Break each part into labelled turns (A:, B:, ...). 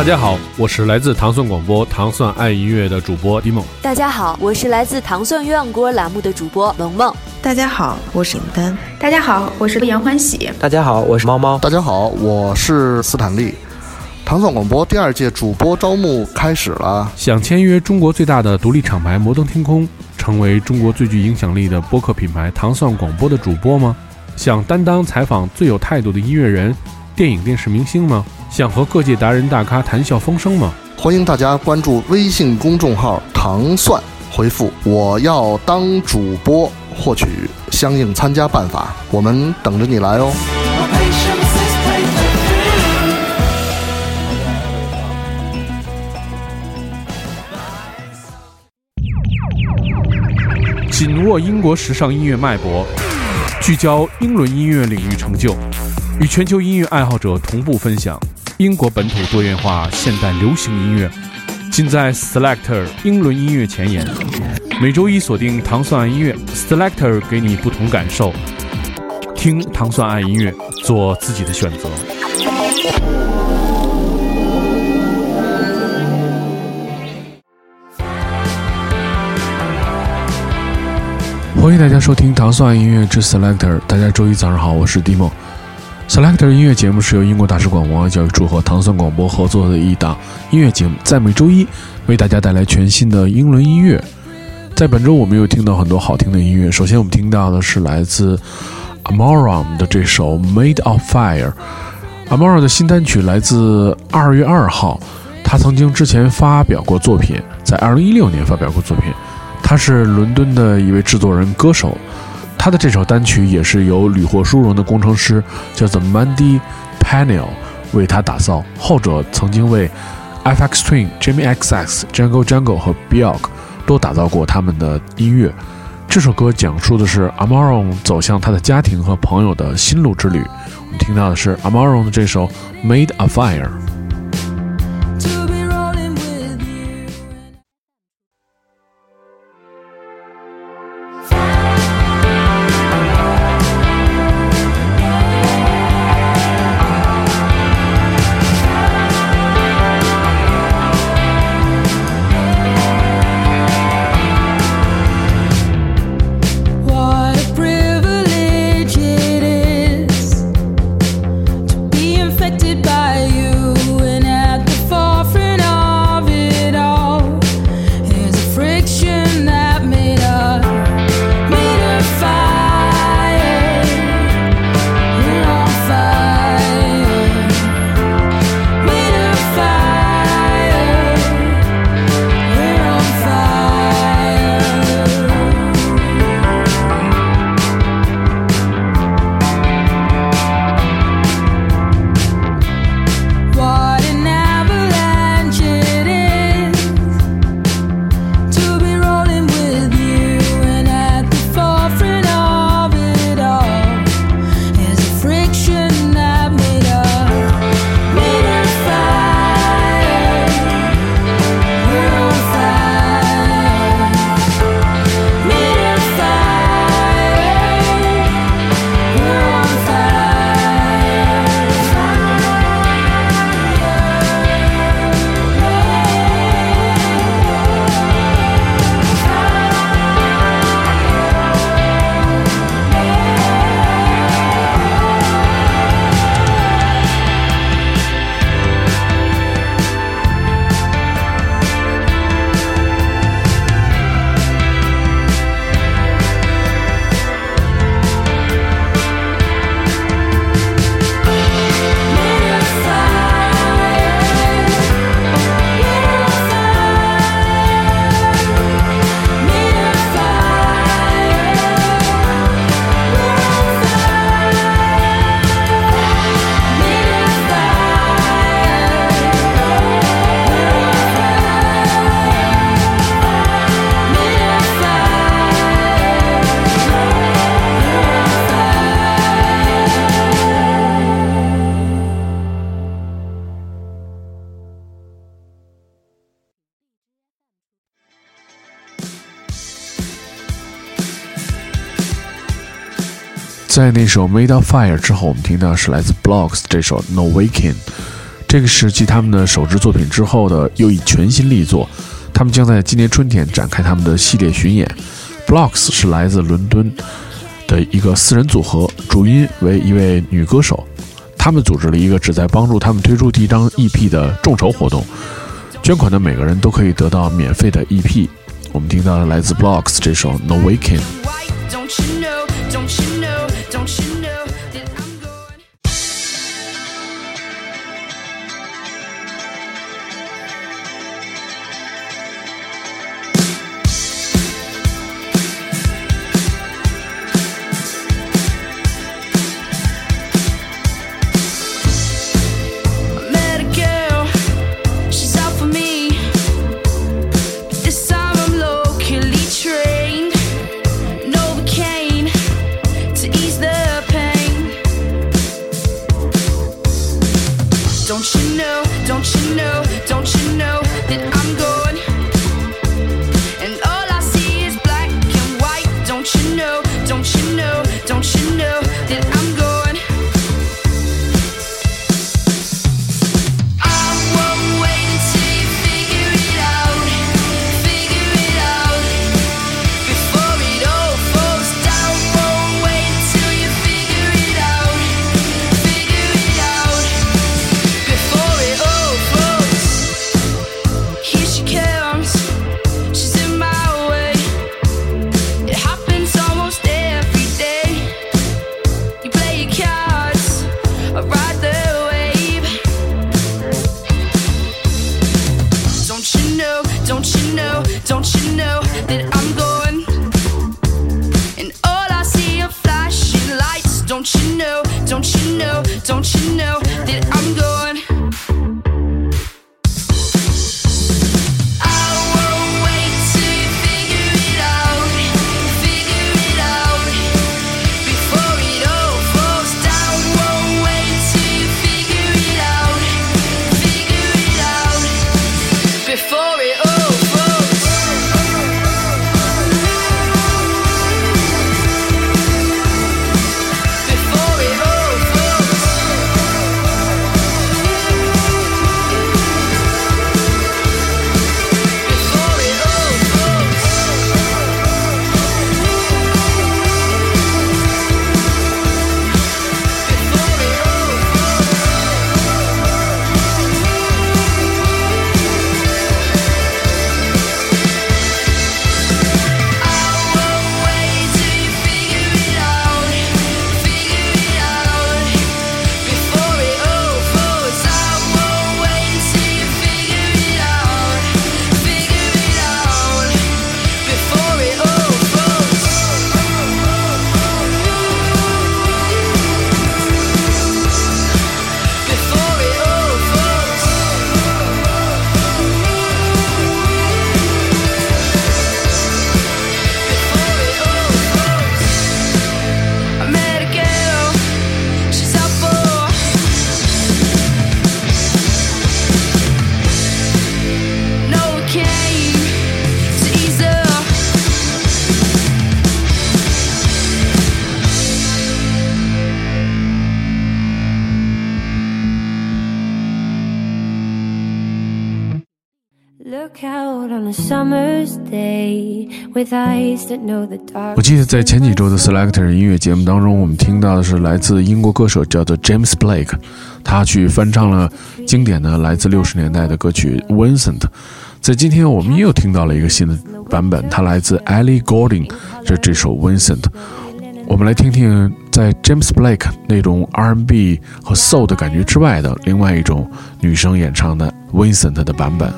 A: 大家好，我是来自糖蒜广播糖蒜爱音乐的主播迪梦。
B: 大家好，我是来自糖蒜鸳鸯锅栏目的主播萌萌。
C: 大家好，我是尹丹。
D: 大家好，我是杨欢喜。
E: 大家好，我是猫猫。
F: 大家好，我是斯坦利。糖蒜广播第二届主播招募开始了，
A: 想签约中国最大的独立厂牌摩登天空，成为中国最具影响力的播客品牌糖蒜广播的主播吗？想担当采访最有态度的音乐人、电影电视明星吗？想和各界达人大咖谈笑风生吗？
F: 欢迎大家关注微信公众号“糖蒜”，回复“我要当主播”获取相应参加办法，我们等着你来哦。
A: 紧握英国时尚音乐脉搏，聚焦英伦音乐领域成就，与全球音乐爱好者同步分享英国本土多元化现代流行音乐，尽在 Selector 英伦音乐前沿。每周一锁定糖蒜爱音乐，Selector 给你不同感受。听糖蒜爱音乐，做自己的选择。欢迎大家收听糖蒜音乐之 Selector。大家周一早上好，我是 Dimo。Selector 音乐节目是由英国大使广播教育处和唐蒜广播合作的一档音乐节目，在每周一为大家带来全新的英伦音乐。在本周，我们又听到很多好听的音乐。首先，我们听到的是来自 Amorum 的这首《Made of Fire》。Amorum 的新单曲来自二月二号，他曾经之前发表过作品，在二零一六年发表过作品。他是伦敦的一位制作人、歌手，他的这首单曲也是由屡获殊荣的工程师叫做 Mandy Panel 为他打造。后者曾经为 FX Twin、Jimmy XX、Jungle Jungle 和 Bjork 都打造过他们的音乐。这首歌讲述的是 Amaron 走向他的家庭和朋友的心路之旅。我们听到的是 Amaron 的这首 Made a Fire。在那首《Made of Fire》之后，我们听到是来自 Blocks 这首《No Waking》。
G: 这个是继他们的首支作品之后的又一全新力作。他们将在今年春天展开他们的系列巡演。Blocks 是来自伦敦的一个四人组合，主音为一位女歌手。他们组织了一个旨在帮助他们推出第一张 EP 的众筹活动，捐款的每个人都可以得到免费的 EP。我们听到了来自 Blocks 这首《No Waking》。我记得在前几周的 Selector 音乐节目当中，我们听到的是来自英国歌手叫做 James Blake，他去翻唱了经典的来自六十年代的歌曲 Vincent。在今天我们又听到了一个新的版本，它来自 Ellie Goulding 的这首 Vincent。我们来听听在 James Blake 那种 R&B 和 Soul 的感觉之外的另外一种女生演唱的 Vincent 的版本。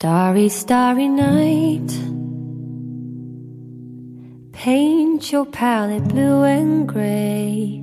H: Starry, starry night. Paint your palette blue and gray.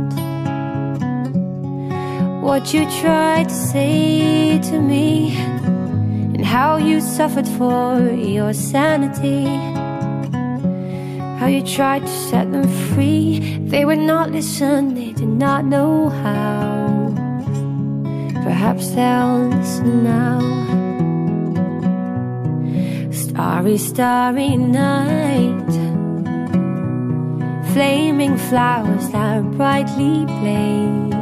H: what you tried to say to me, and how you suffered for your sanity. How you tried to set them free. They would not listen, they did not know how. Perhaps they'll listen now. Starry, starry night. Flaming flowers that brightly blaze.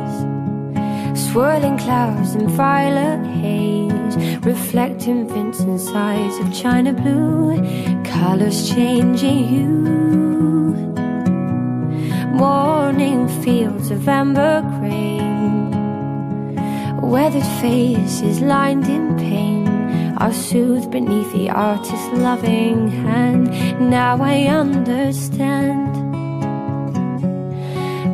H: Swirling clouds in violet haze. Reflecting Vincent's eyes of china blue. Colors changing hue. Morning fields of amber grain. Weathered faces lined in pain are soothed beneath the artist's loving hand. Now I understand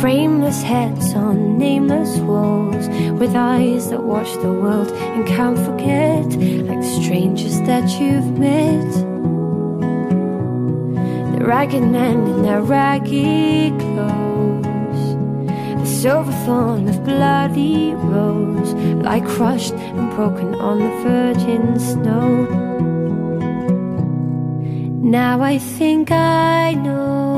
H: Frameless heads on nameless walls. With eyes that watch the world and can't forget. Like strangers that you've met. The ragged men in their ragged clothes. The silver thorn of bloody rose lie crushed and broken on the virgin snow. Now I think I know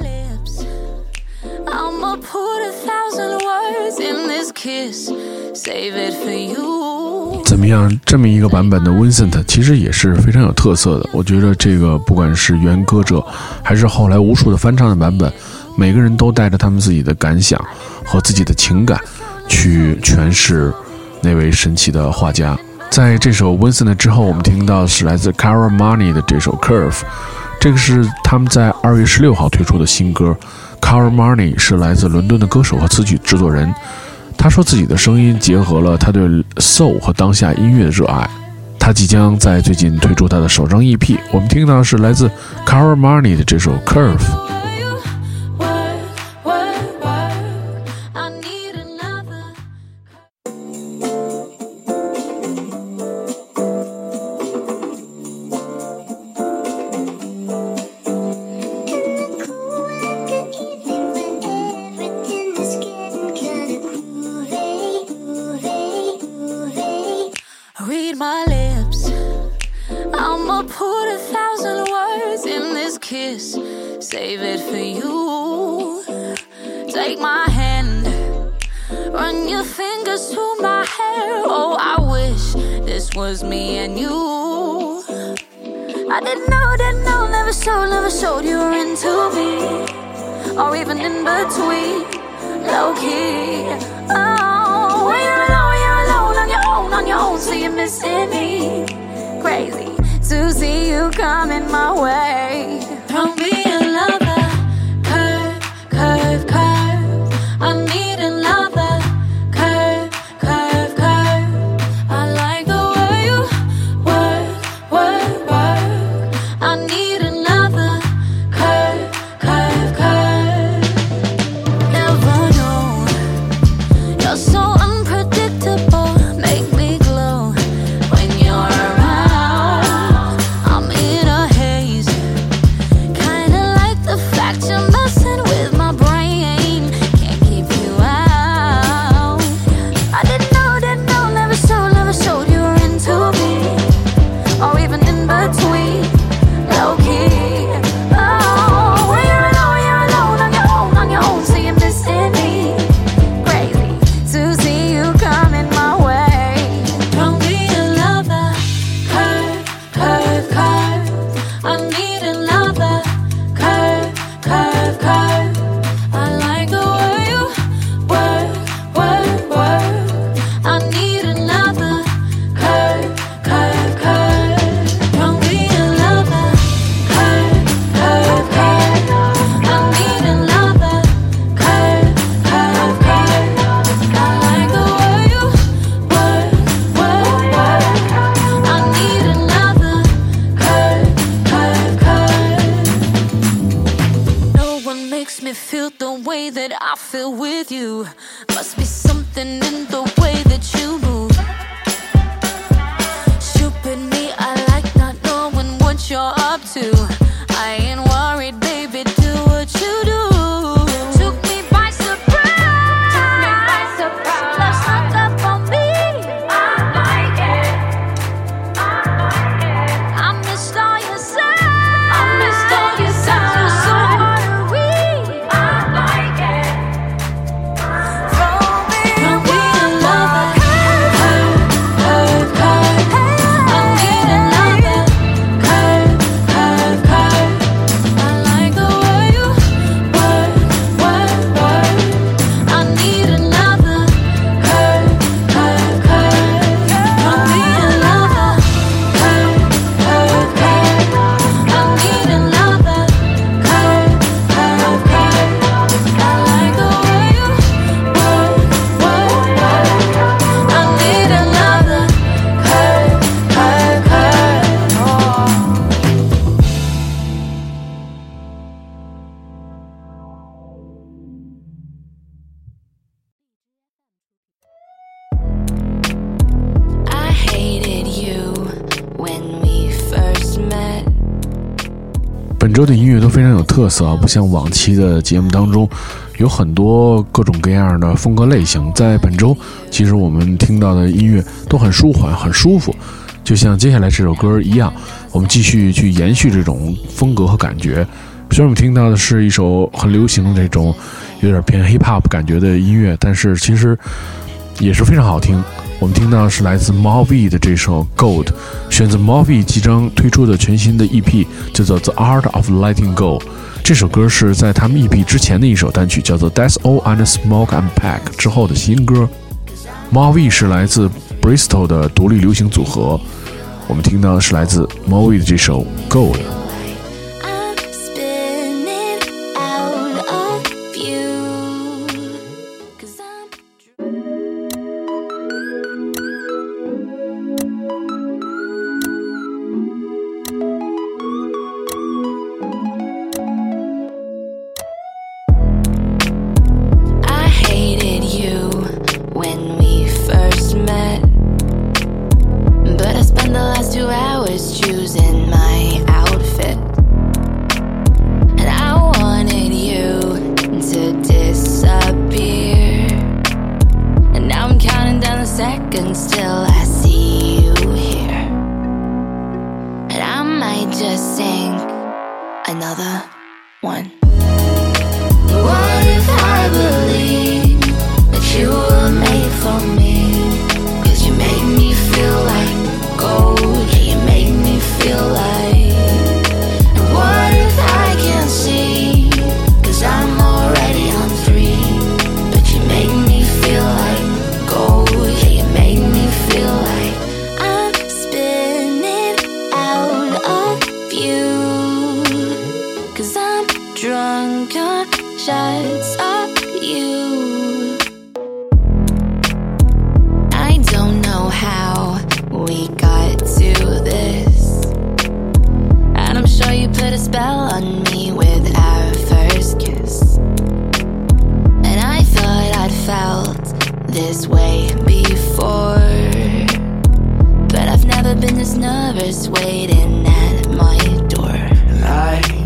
I: Lips. I'ma put a thousand words in this kiss. Save it for you.
J: 怎么样？这么一个版本的 Vincent 其实也是非常有特色的。我觉得这个不管是原歌者，还是后来无数的翻唱的版本，每个人都带着他们自己的感想和自己的情感去诠释那位神奇的画家。在这首 Vincent 之后，我们听到是来自 Cara Money 的这首 Curve，这个是他们在二月十六号推出的新歌。Car Money 是来自伦敦的歌手和词曲制作人。他说自己的声音结合了他对 soul 和当下音乐的热爱。他即将在最近推出他的首张 EP，我们听到的是来自 Car Money 的这首 Curve。
I: Was me and you. I didn't know, didn't know, never showed, never showed you were into me. Or even in between. Low key. Oh, when you're alone, you're alone on your own, on your own, so you're missing me. Crazy to see you coming my way.
J: 周的音乐都非常有特色啊，不像往期的节目当中有很多各种各样的风格类型。在本周，其实我们听到的音乐都很舒缓、很舒服，就像接下来这首歌一样，我们继续去延续这种风格和感觉。虽然我们听到的是一首很流行的这种有点偏 hip hop 感觉的音乐，但是其实也是非常好听。我们听到是来自 Moby 的这首《Gold》，选择 Moby 即将推出的全新的 EP，叫做《The Art of Letting Go》。这首歌是在他们 EP 之前的一首单曲，叫做《That's All and Smoke and Pack》之后的新歌。Moby 是来自 Bristol 的独立流行组合。我们听到是来自 Moby 的这首《Gold》。
K: Just sing another one. What if I believe this way before. But I've never been this nervous waiting at my door.
L: I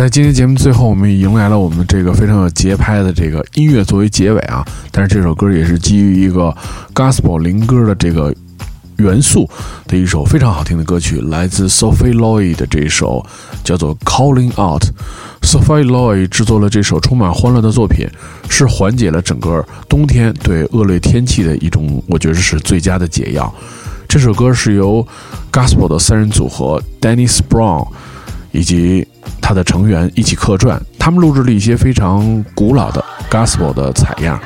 J: 在今天节目最后，我们迎来了我们这个非常有节拍的这个音乐作为结尾啊。但是这首歌也是基于一个 gospel 灵歌的这个元素的一首非常好听的歌曲，来自 Sophie Lloyd 的这首叫做《Calling Out》。Sophie Lloyd 制作了这首充满欢乐的作品，是缓解了整个冬天对恶劣天气的一种，我觉得是最佳的解药。这首歌是由 gospel 的三人组合 Dennis Brown 以及他的成员一起客串，他们录制了一些非常古老的 gospel 的采样。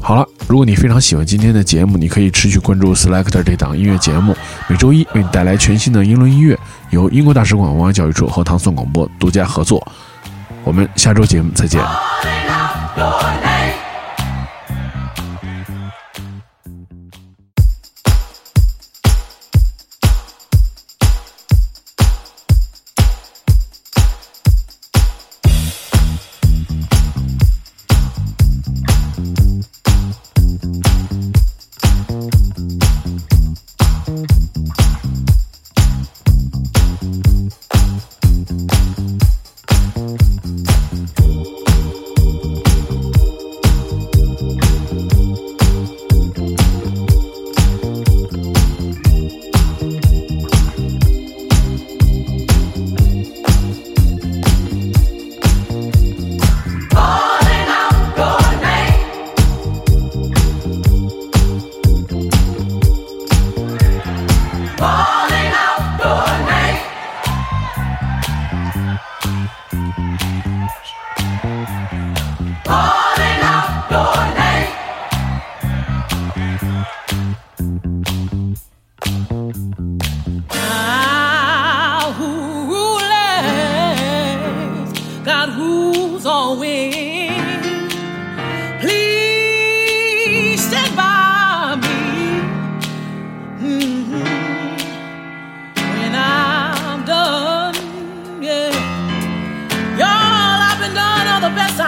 J: 好了，如果你非常喜欢今天的节目，你可以持续关注 Selector 这档音乐节目，每周一为你带来全新的英伦音乐，由英国大使馆文化教育处和唐宋广播独家合作。我们下周节目再见。
M: Best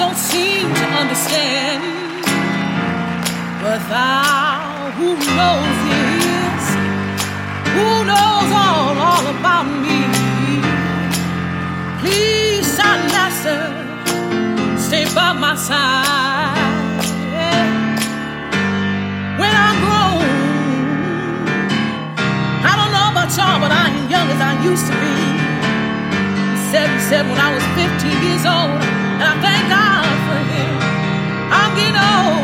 M: don't seem to understand. But thou who knows this, who knows all, all about me, please, son Master, stay by my side. When I grow, I don't know about y'all, but I ain't young as I used to be. He said, he said when I was 15 years old, and I thank God walking know.